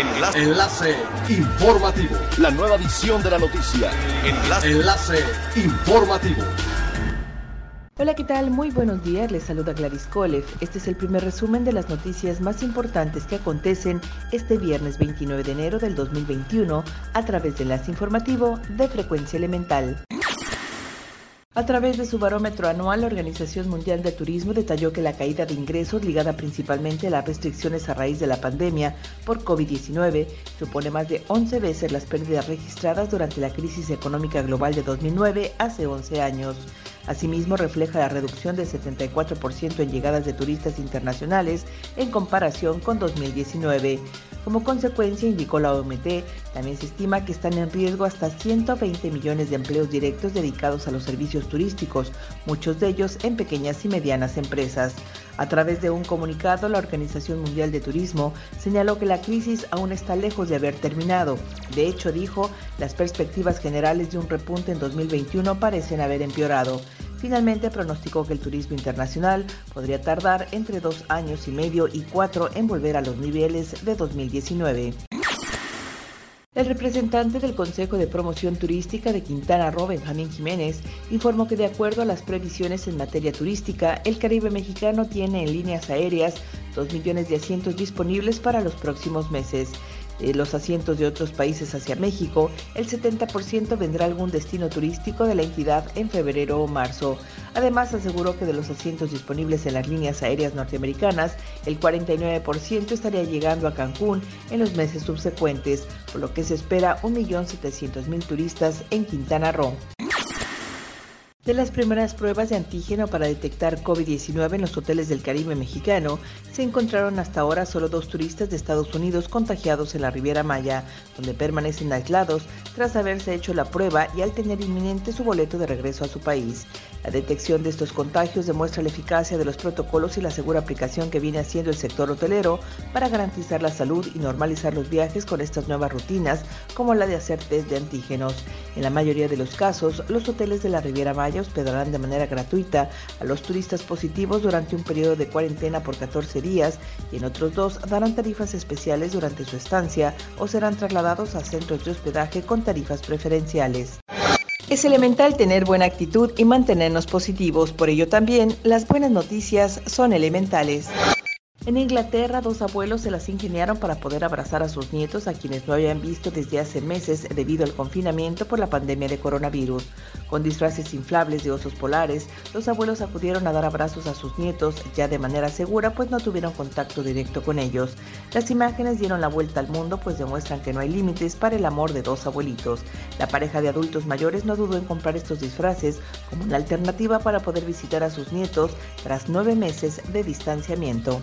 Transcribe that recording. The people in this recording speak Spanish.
Enlace. Enlace informativo. La nueva edición de la noticia. Enlace. Enlace informativo. Hola, ¿qué tal? Muy buenos días. Les saluda Gladys Kolev. Este es el primer resumen de las noticias más importantes que acontecen este viernes 29 de enero del 2021 a través de Enlace Informativo de Frecuencia Elemental. A través de su barómetro anual, la Organización Mundial de Turismo detalló que la caída de ingresos ligada principalmente a las restricciones a raíz de la pandemia por COVID-19 supone más de 11 veces las pérdidas registradas durante la crisis económica global de 2009 hace 11 años. Asimismo, refleja la reducción del 74% en llegadas de turistas internacionales en comparación con 2019. Como consecuencia, indicó la OMT, también se estima que están en riesgo hasta 120 millones de empleos directos dedicados a los servicios turísticos, muchos de ellos en pequeñas y medianas empresas. A través de un comunicado, la Organización Mundial de Turismo señaló que la crisis aún está lejos de haber terminado. De hecho, dijo, las perspectivas generales de un repunte en 2021 parecen haber empeorado. Finalmente pronosticó que el turismo internacional podría tardar entre dos años y medio y cuatro en volver a los niveles de 2019. El representante del Consejo de Promoción Turística de Quintana Roo, Benjamín Jiménez, informó que de acuerdo a las previsiones en materia turística, el Caribe mexicano tiene en líneas aéreas 2 millones de asientos disponibles para los próximos meses los asientos de otros países hacia México, el 70% vendrá a algún destino turístico de la entidad en febrero o marzo. Además, aseguró que de los asientos disponibles en las líneas aéreas norteamericanas, el 49% estaría llegando a Cancún en los meses subsecuentes, por lo que se espera 1.700.000 turistas en Quintana Roo. De las primeras pruebas de antígeno para detectar COVID-19 en los hoteles del Caribe mexicano, se encontraron hasta ahora solo dos turistas de Estados Unidos contagiados en la Riviera Maya, donde permanecen aislados tras haberse hecho la prueba y al tener inminente su boleto de regreso a su país. La detección de estos contagios demuestra la eficacia de los protocolos y la segura aplicación que viene haciendo el sector hotelero para garantizar la salud y normalizar los viajes con estas nuevas rutinas, como la de hacer test de antígenos. En la mayoría de los casos, los hoteles de la Riviera Maya hospedarán de manera gratuita a los turistas positivos durante un periodo de cuarentena por 14 días y en otros dos darán tarifas especiales durante su estancia o serán trasladados a centros de hospedaje con tarifas preferenciales. Es elemental tener buena actitud y mantenernos positivos, por ello también las buenas noticias son elementales. En Inglaterra, dos abuelos se las ingeniaron para poder abrazar a sus nietos a quienes no habían visto desde hace meses debido al confinamiento por la pandemia de coronavirus. Con disfraces inflables de osos polares, los abuelos acudieron a dar abrazos a sus nietos ya de manera segura pues no tuvieron contacto directo con ellos. Las imágenes dieron la vuelta al mundo pues demuestran que no hay límites para el amor de dos abuelitos. La pareja de adultos mayores no dudó en comprar estos disfraces como una alternativa para poder visitar a sus nietos tras nueve meses de distanciamiento.